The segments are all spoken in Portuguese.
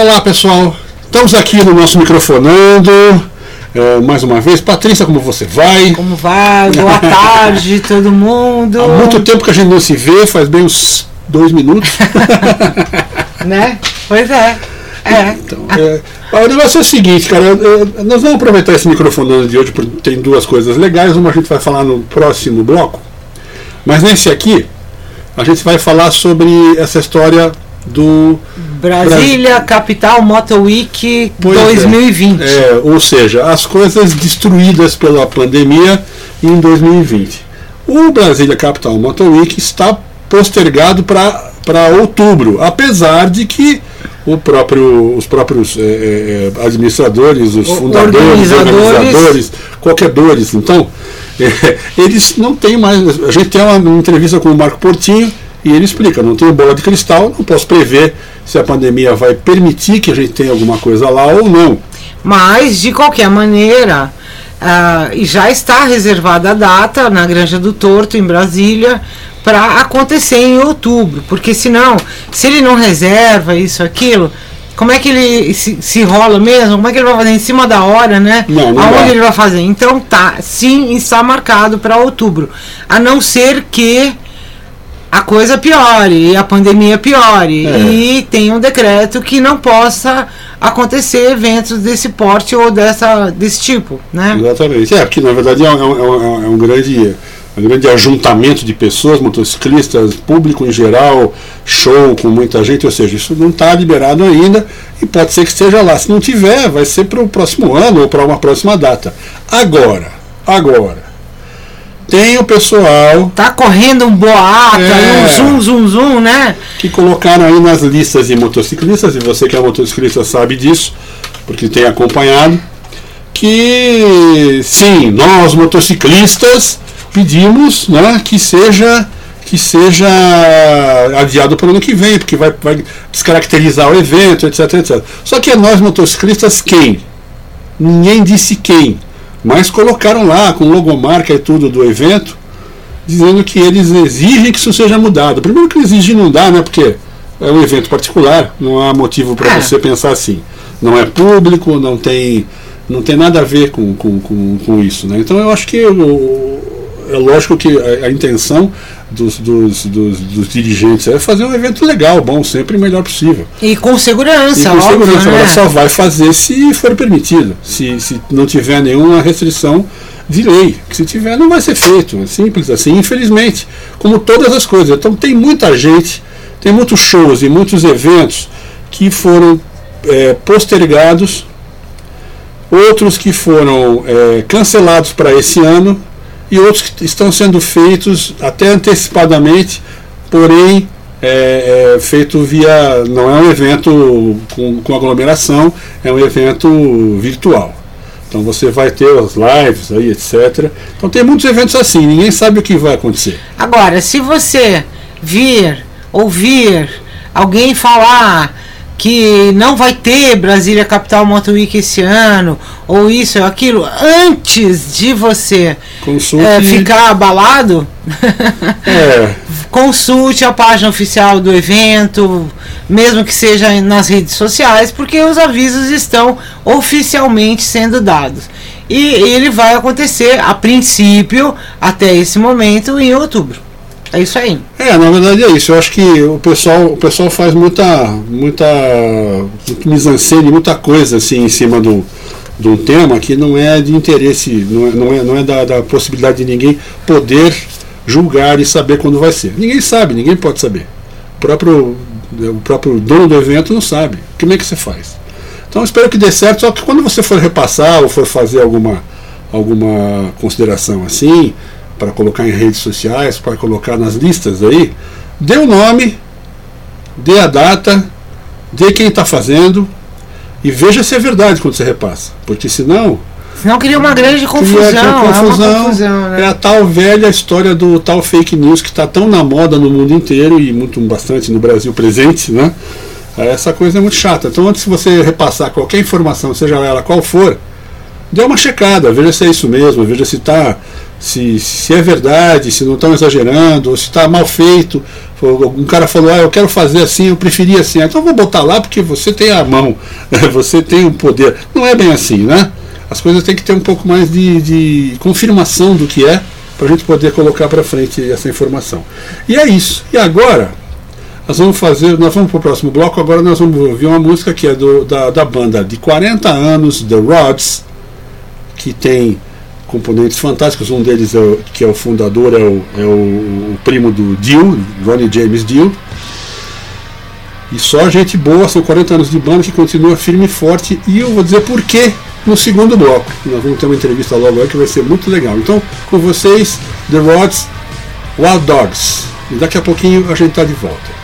Olá pessoal, estamos aqui no nosso Microfonando. É, mais uma vez, Patrícia, como você vai? Como vai? Boa tarde, todo mundo. Há muito tempo que a gente não se vê, faz bem uns dois minutos. né? Pois é. É. Então, é, o negócio é o seguinte, cara, nós vamos aproveitar esse microfone de hoje porque tem duas coisas legais. Uma a gente vai falar no próximo bloco, mas nesse aqui a gente vai falar sobre essa história do Brasília Bras... Capital Moto Week pois 2020. É. é, ou seja, as coisas destruídas pela pandemia em 2020. O Brasília Capital Moto Week está postergado para outubro, apesar de que o próprio, os próprios é, é, é administradores, os fundadores, organizadores, organizadores qualquer então, é, eles não têm mais. A gente tem uma entrevista com o Marco Portinho e ele explica: não tenho bola de cristal, não posso prever se a pandemia vai permitir que a gente tenha alguma coisa lá ou não. Mas, de qualquer maneira, uh, já está reservada a data na Granja do Torto, em Brasília, para acontecer em outubro. Porque senão, se ele não reserva isso, aquilo, como é que ele se, se rola mesmo? Como é que ele vai fazer em cima da hora, né? Não, não Aonde vai. ele vai fazer? Então tá, sim, está marcado para outubro. A não ser que a coisa piore, a pandemia piore. É. E tem um decreto que não possa acontecer eventos desse porte ou dessa, desse tipo. Né? Exatamente. É, porque na verdade é um, é um, é um grande. Um grande ajuntamento de pessoas, motociclistas, público em geral, show com muita gente, ou seja, isso não está liberado ainda e pode ser que esteja lá. Se não tiver, vai ser para o próximo ano ou para uma próxima data. Agora, agora, tem o pessoal. Tá correndo um boato, é, um zoom, zoom, zoom, né? Que colocaram aí nas listas de motociclistas, e você que é motociclista sabe disso, porque tem acompanhado, que sim, nós motociclistas pedimos né, que seja que seja adiado para o ano que vem, porque vai, vai descaracterizar o evento, etc, etc. Só que é nós motociclistas quem? Ninguém disse quem mas colocaram lá com logomarca e tudo do evento, dizendo que eles exigem que isso seja mudado. Primeiro que exigir não dá, né? Porque é um evento particular, não há motivo para é. você pensar assim. Não é público, não tem, não tem nada a ver com, com, com, com isso. Né? Então eu acho que o, é lógico que a, a intenção dos, dos, dos, dos, dirigentes é fazer um evento legal, bom, sempre o melhor possível. E com segurança, e com óbvio, segurança. Né? Agora só vai fazer se for permitido, se, se não tiver nenhuma restrição de lei. Que se tiver, não vai ser feito. É simples assim, infelizmente. Como todas as coisas. Então tem muita gente, tem muitos shows e muitos eventos que foram é, postergados, outros que foram é, cancelados para esse ano e outros que estão sendo feitos até antecipadamente, porém é, é, feito via. não é um evento com, com aglomeração, é um evento virtual. Então você vai ter as lives aí, etc. Então tem muitos eventos assim, ninguém sabe o que vai acontecer. Agora, se você vir, ouvir alguém falar que não vai ter Brasília Capital Motor Week esse ano, ou isso ou aquilo, antes de você é, ficar abalado, é. consulte a página oficial do evento, mesmo que seja nas redes sociais, porque os avisos estão oficialmente sendo dados. E ele vai acontecer, a princípio, até esse momento, em outubro. É isso aí. É, na verdade é isso. Eu acho que o pessoal, o pessoal faz muita, muita mise-en-scène, muita coisa assim em cima do, de um tema que não é de interesse, não é, não é, não é da, da possibilidade de ninguém poder julgar e saber quando vai ser. Ninguém sabe, ninguém pode saber. O próprio, o próprio dono do evento não sabe. Como é que você faz? Então espero que dê certo, só que quando você for repassar ou for fazer alguma, alguma consideração assim, para colocar em redes sociais, para colocar nas listas aí, dê o nome, dê a data, dê quem está fazendo, E veja se é verdade quando você repassa. Porque senão. Senão cria uma grande confusão. Cria é uma confusão. confusão, né? É a tal velha história do tal fake news que está tão na moda no mundo inteiro e muito bastante no Brasil presente, né? Essa coisa é muito chata. Então, antes de você repassar qualquer informação, seja ela qual for, dê uma checada, veja se é isso mesmo, veja se tá, se, se é verdade, se não estão exagerando, ou se está mal feito. Um cara falou, ah, eu quero fazer assim, eu preferia assim. Ah, então vou botar lá porque você tem a mão, você tem o poder. Não é bem assim, né? As coisas têm que ter um pouco mais de, de confirmação do que é, para a gente poder colocar para frente essa informação. E é isso. E agora, nós vamos fazer, nós vamos para o próximo bloco, agora nós vamos ouvir uma música que é do, da, da banda de 40 anos, The Rods, que tem componentes fantásticos, um deles é o, que é o fundador, é o, é o, o primo do Dio, Ronnie James Dio. E só gente boa, são 40 anos de banda que continua firme e forte, e eu vou dizer por quê no segundo bloco. Nós vamos ter uma entrevista logo aí que vai ser muito legal. Então, com vocês, The Rods, Wild Dogs. E daqui a pouquinho a gente está de volta.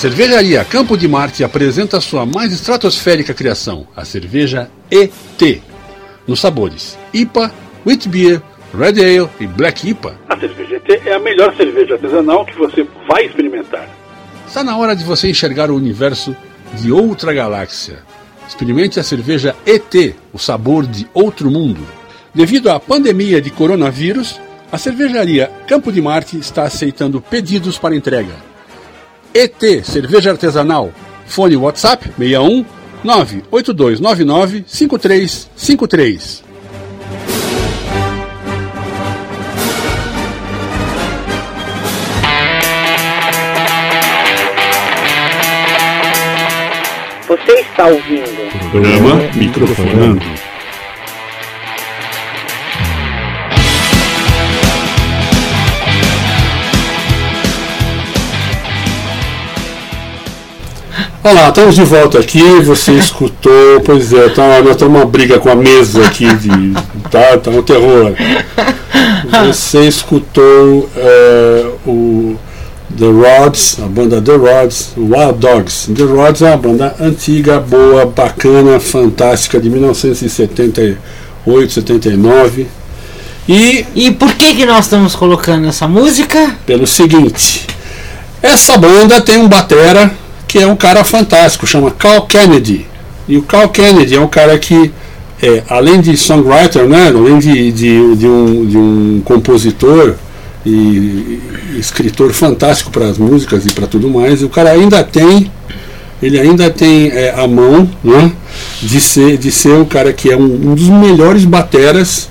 Cervejaria Campo de Marte apresenta sua mais estratosférica criação, a cerveja ET. Nos sabores IPA, Wheat Beer, Red Ale e Black IPA. A cerveja ET é a melhor cerveja artesanal que você vai experimentar. Está na hora de você enxergar o universo de outra galáxia. Experimente a cerveja ET, o sabor de outro mundo. Devido à pandemia de coronavírus, a cervejaria Campo de Marte está aceitando pedidos para entrega. ET Cerveja Artesanal. Fone WhatsApp 61 98299 5353. Você está ouvindo. Programa Microfonando. Olá, estamos de volta aqui. Você escutou, pois é, tá, nós estamos uma briga com a mesa aqui, de, tá, tá um terror. Você escutou é, o The Rods, a banda The Rods, Wild Dogs. The Rods é uma banda antiga, boa, bacana, fantástica, de 1978, 79. E E por que que nós estamos colocando essa música? pelo seguinte: essa banda tem um batera que é um cara fantástico, chama Carl Kennedy. E o Carl Kennedy é um cara que, é, além de songwriter, né, além de, de, de um, de um compositor e, escritor fantástico para as músicas e para tudo mais, o cara ainda tem ele ainda tem é, a mão né, de, ser, de ser um cara que é um, um dos melhores bateras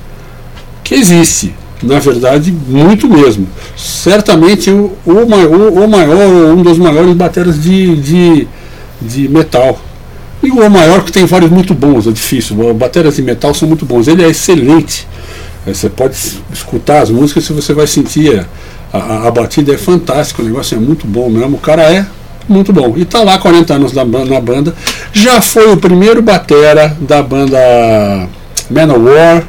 que existe. Na verdade, muito mesmo. Certamente o, o, o, maior, um dos maiores bateras de, de, de metal. E o maior que tem vários muito bons, é difícil. Bateras de metal são muito bons. Ele é excelente. É, Você pode escutar as músicas e você vai sentir a, a, a batida é fantástica, o negócio é muito bom mesmo. O cara é muito bom. E tá lá 40 anos na, ban- na banda. Já foi o primeiro batera da banda Manowar.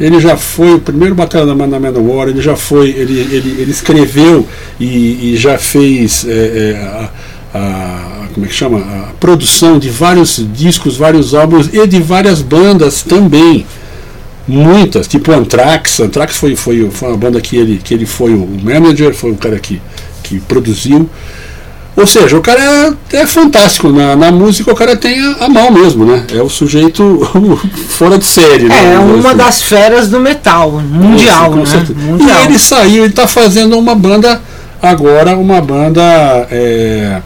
Ele já foi o primeiro batera da Manowar. Ele já foi, ele, ele, ele escreveu e, e já fez é, é, a, a- como é que chama? A produção de vários discos, vários álbuns e de várias bandas também muitas, tipo Anthrax. Anthrax foi, foi, foi uma banda que ele, que ele foi o manager, foi o cara que, que produziu. Ou seja, o cara é, é fantástico. Na, na música o cara tem a, a mão mesmo, né? É o sujeito fora de série. né? É uma das feras do metal, mundial, Com né? Mundial. E ele saiu, ele está fazendo uma banda agora, uma banda é,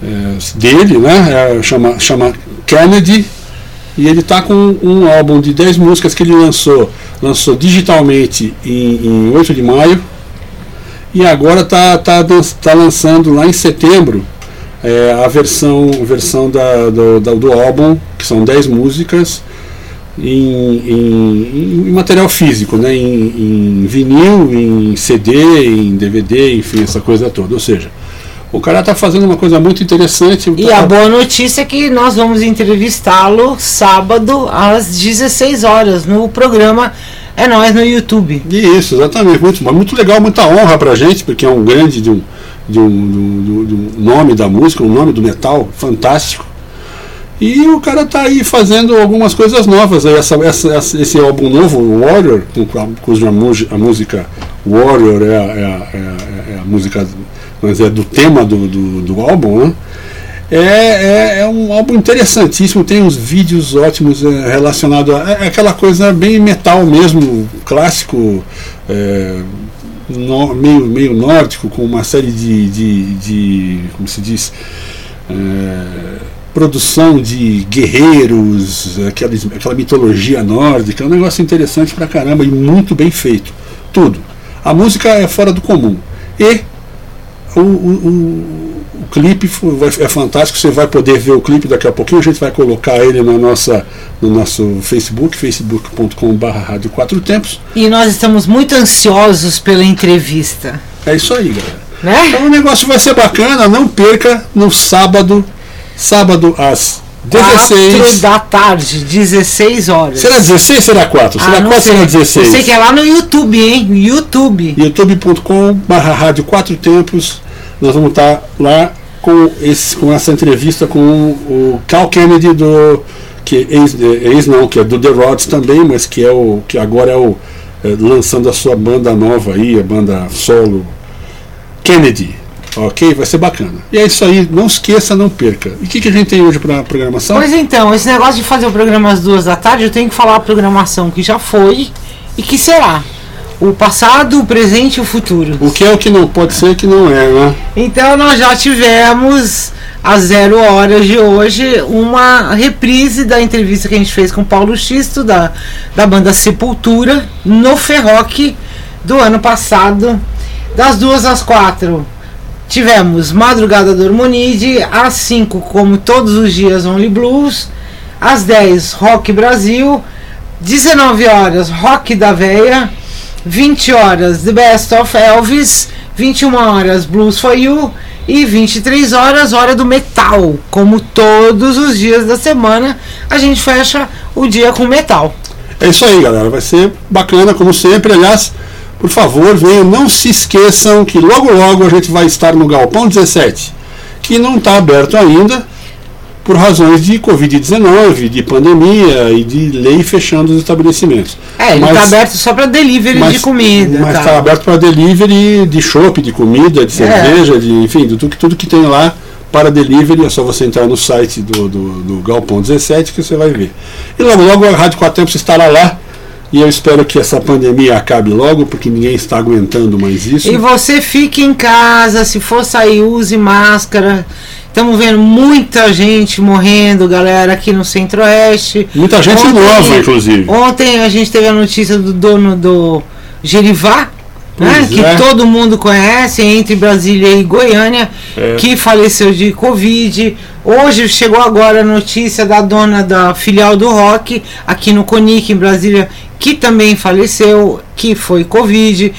é, dele, né? É, chama, chama Kennedy. E ele está com um álbum de 10 músicas que ele lançou, lançou digitalmente em, em 8 de maio. E agora está tá, dan- tá lançando lá em setembro é, a versão, versão da, do, da- do álbum, que são 10 músicas, em, em- em material físico, né? em, em vinil, em CD, em DVD, enfim, essa coisa toda. Ou seja, o cara está fazendo uma coisa muito interessante. E tá- a boa notícia é que nós vamos entrevistá-lo sábado às 16 horas no programa É Nós no YouTube. Isso, exatamente. Muito, muito legal, muita honra pra gente, porque é um grande de um, de um, de um- nome da música, um nome do metal fantástico. E o cara tá aí fazendo algumas coisas novas. Essa, essa- esse álbum novo, Warrior, cuja a música Warrior é a, é a- é a- é a música mas é do tema do, do, do álbum, né? É, é, é um álbum interessantíssimo, tem uns vídeos ótimos é, relacionados a é aquela coisa bem metal mesmo, clássico, é, no- meio, meio nórdico, com uma série de, de, de como se diz, é, produção de guerreiros, aqueles, aquela mitologia nórdica, é um negócio interessante pra caramba e muito bem feito. Tudo. A música é fora do comum. E o, o- o clipe é fantástico, você vai poder ver o clipe daqui a pouquinho, a gente vai colocar ele na nossa, no nosso Facebook, facebook.com.br Rádio Quatro Tempos. E nós estamos muito ansiosos pela entrevista. É isso aí, galera. Né? Então o negócio vai ser bacana, não perca no sábado, sábado às 4 16. da tarde, 16 horas. Será 16 será 4? Ah, Será não 4 sei. será 16? Eu sei que é lá no YouTube, hein? YouTube. youtube.com barra rádio quatro tempos nós vamos estar lá com, esse, com essa entrevista com o Cal Kennedy do que ex, ex não, que é do The Rods também, mas que é o que agora é o é, lançando a sua banda nova aí, a banda solo Kennedy. Ok? Vai ser bacana. E é isso aí, não esqueça, não perca. E o que, que a gente tem hoje para programação? Pois então, esse negócio de fazer o programa às duas da tarde, eu tenho que falar a programação que já foi e que será. O passado, o presente e o futuro. O que é o que não pode ser que não é, né? Então nós já tivemos às zero horas de hoje uma reprise da entrevista que a gente fez com o Paulo Xisto da, da banda Sepultura no Ferroque do ano passado, das duas às quatro. tivemos Madrugada do Hormonide, às 5, como todos os dias, Only Blues, às 10, Rock Brasil, 19 horas, Rock da Veia, 20 horas, The Best of Elvis, 21 horas, Blues for You e 23 horas, Hora do Metal. Como todos os dias da semana, a gente fecha o dia com metal. É isso aí, galera. Vai ser bacana, como sempre. Aliás, por favor, venham. Não se esqueçam que logo logo a gente vai estar no Galpão 17, que não está aberto ainda, por razões de Covid-19, de pandemia e de lei fechando os estabelecimentos. É, ele está aberto só para delivery mas, de comida. Mas tá. está aberto para delivery de chopp, de comida, de cerveja, é. de, enfim, de tudo, tudo que tem lá para delivery. É só você entrar no site do, do, do Galpão 17 que você vai ver. E logo, logo a Rádio Quatro Tempos estará lá. E eu espero que essa pandemia acabe logo, porque ninguém está aguentando mais isso. E você fique em casa, se for sair, use máscara. Estamos vendo muita gente morrendo, galera, aqui no Centro-Oeste. Muita gente ontem, nova, inclusive. Ontem a gente teve a notícia do dono do Gerivá, né, que é. todo mundo conhece, entre Brasília e Goiânia, é. que faleceu de Covid. Hoje chegou agora a notícia da dona da filial do Rock, aqui no Conic, em Brasília, que também faleceu, que foi Covid.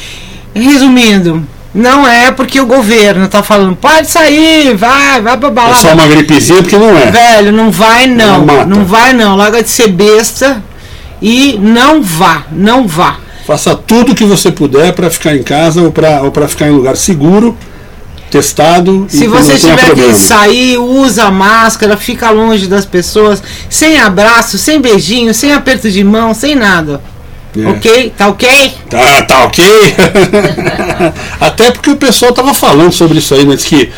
Resumindo, não é porque o governo tá falando, pode sair, vai, vai pra balada. É só uma gripezinha porque não é. Velho, não vai não. Não, não vai não. Larga de ser besta e não vá, não vá. Faça tudo o que você puder para ficar em casa ou para ficar em lugar seguro, testado. Se você tiver que sair, usa máscara, fica longe das pessoas, sem abraço, sem beijinho, sem aperto de mão, sem nada. É. Ok? Tá ok? Tá, tá ok. até porque o pessoal tava falando sobre isso aí, né? Diz que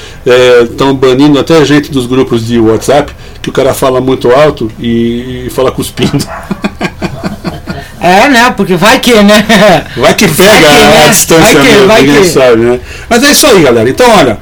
estão é, banindo até gente dos grupos de WhatsApp, que o cara fala muito alto e, e fala cuspindo. É, né? Porque vai que, né? Vai que pega vai que, a, né? a distância vai que, mesmo, vai ninguém que. sabe, né? Mas é isso aí, galera. Então, olha,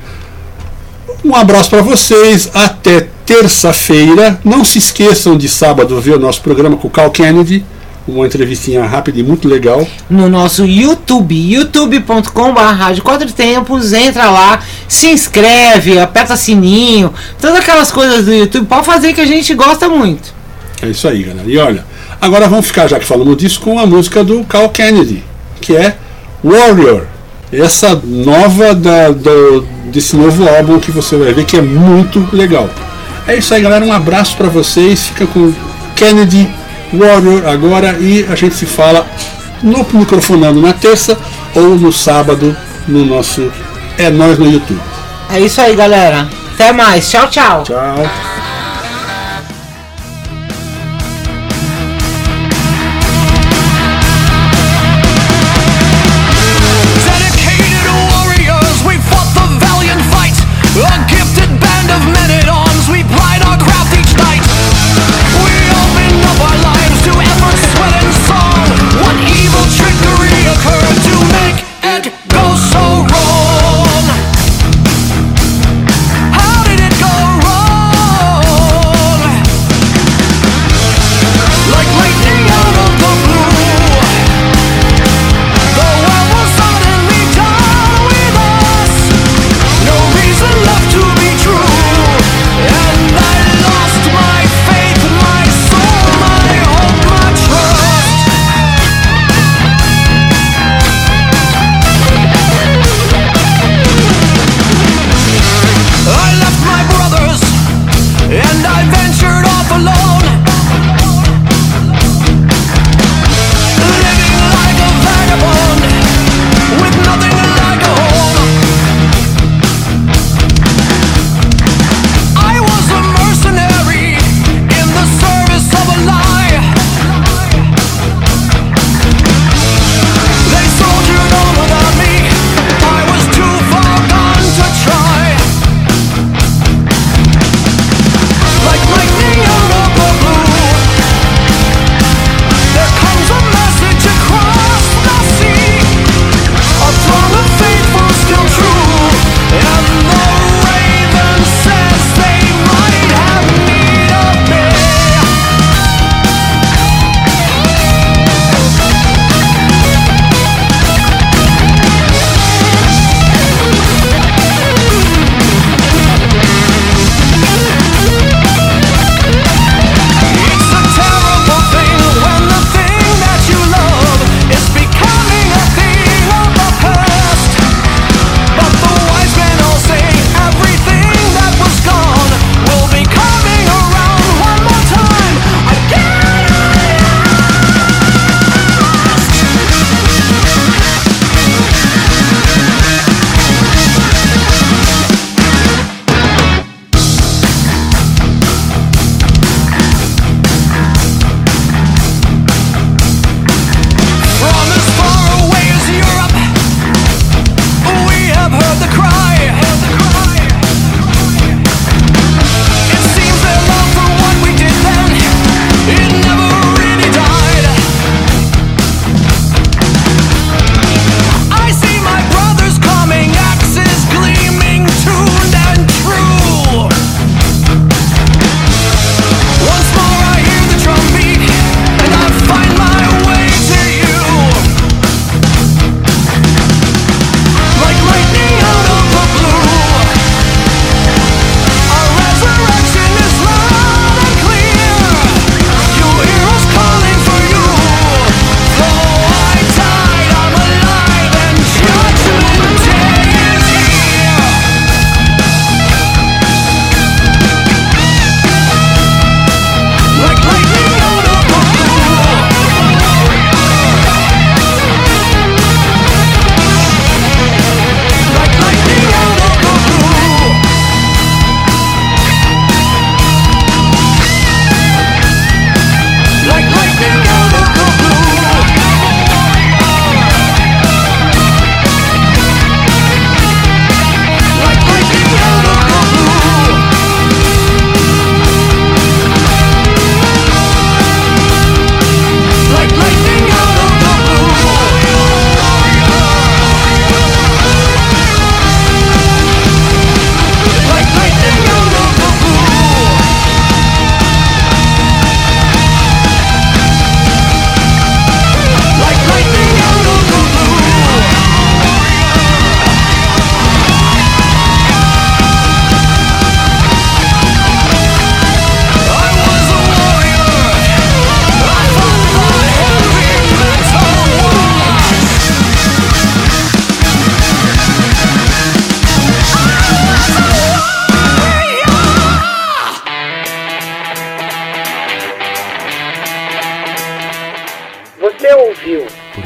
um abraço para vocês. Até terça-feira. Não se esqueçam de sábado ver o nosso programa com o Cal Kennedy uma entrevistinha rápida e muito legal. No nosso YouTube, youtube.com.br Rádio Quatro Tempos, entra lá, se inscreve, aperta sininho, todas aquelas coisas do YouTube, pode fazer que a gente gosta muito. É isso aí, galera. E olha, agora vamos ficar, já que falamos disso, com a música do Cal Kennedy, que é Warrior. Essa nova da, do, desse novo álbum que você vai ver que é muito legal. É isso aí, galera. Um abraço para vocês. Fica com Kennedy Warrior agora e a gente se fala no microfonando na terça ou no sábado no nosso É Nós no YouTube. É isso aí, galera. Até mais. Tchau, tchau. Tchau.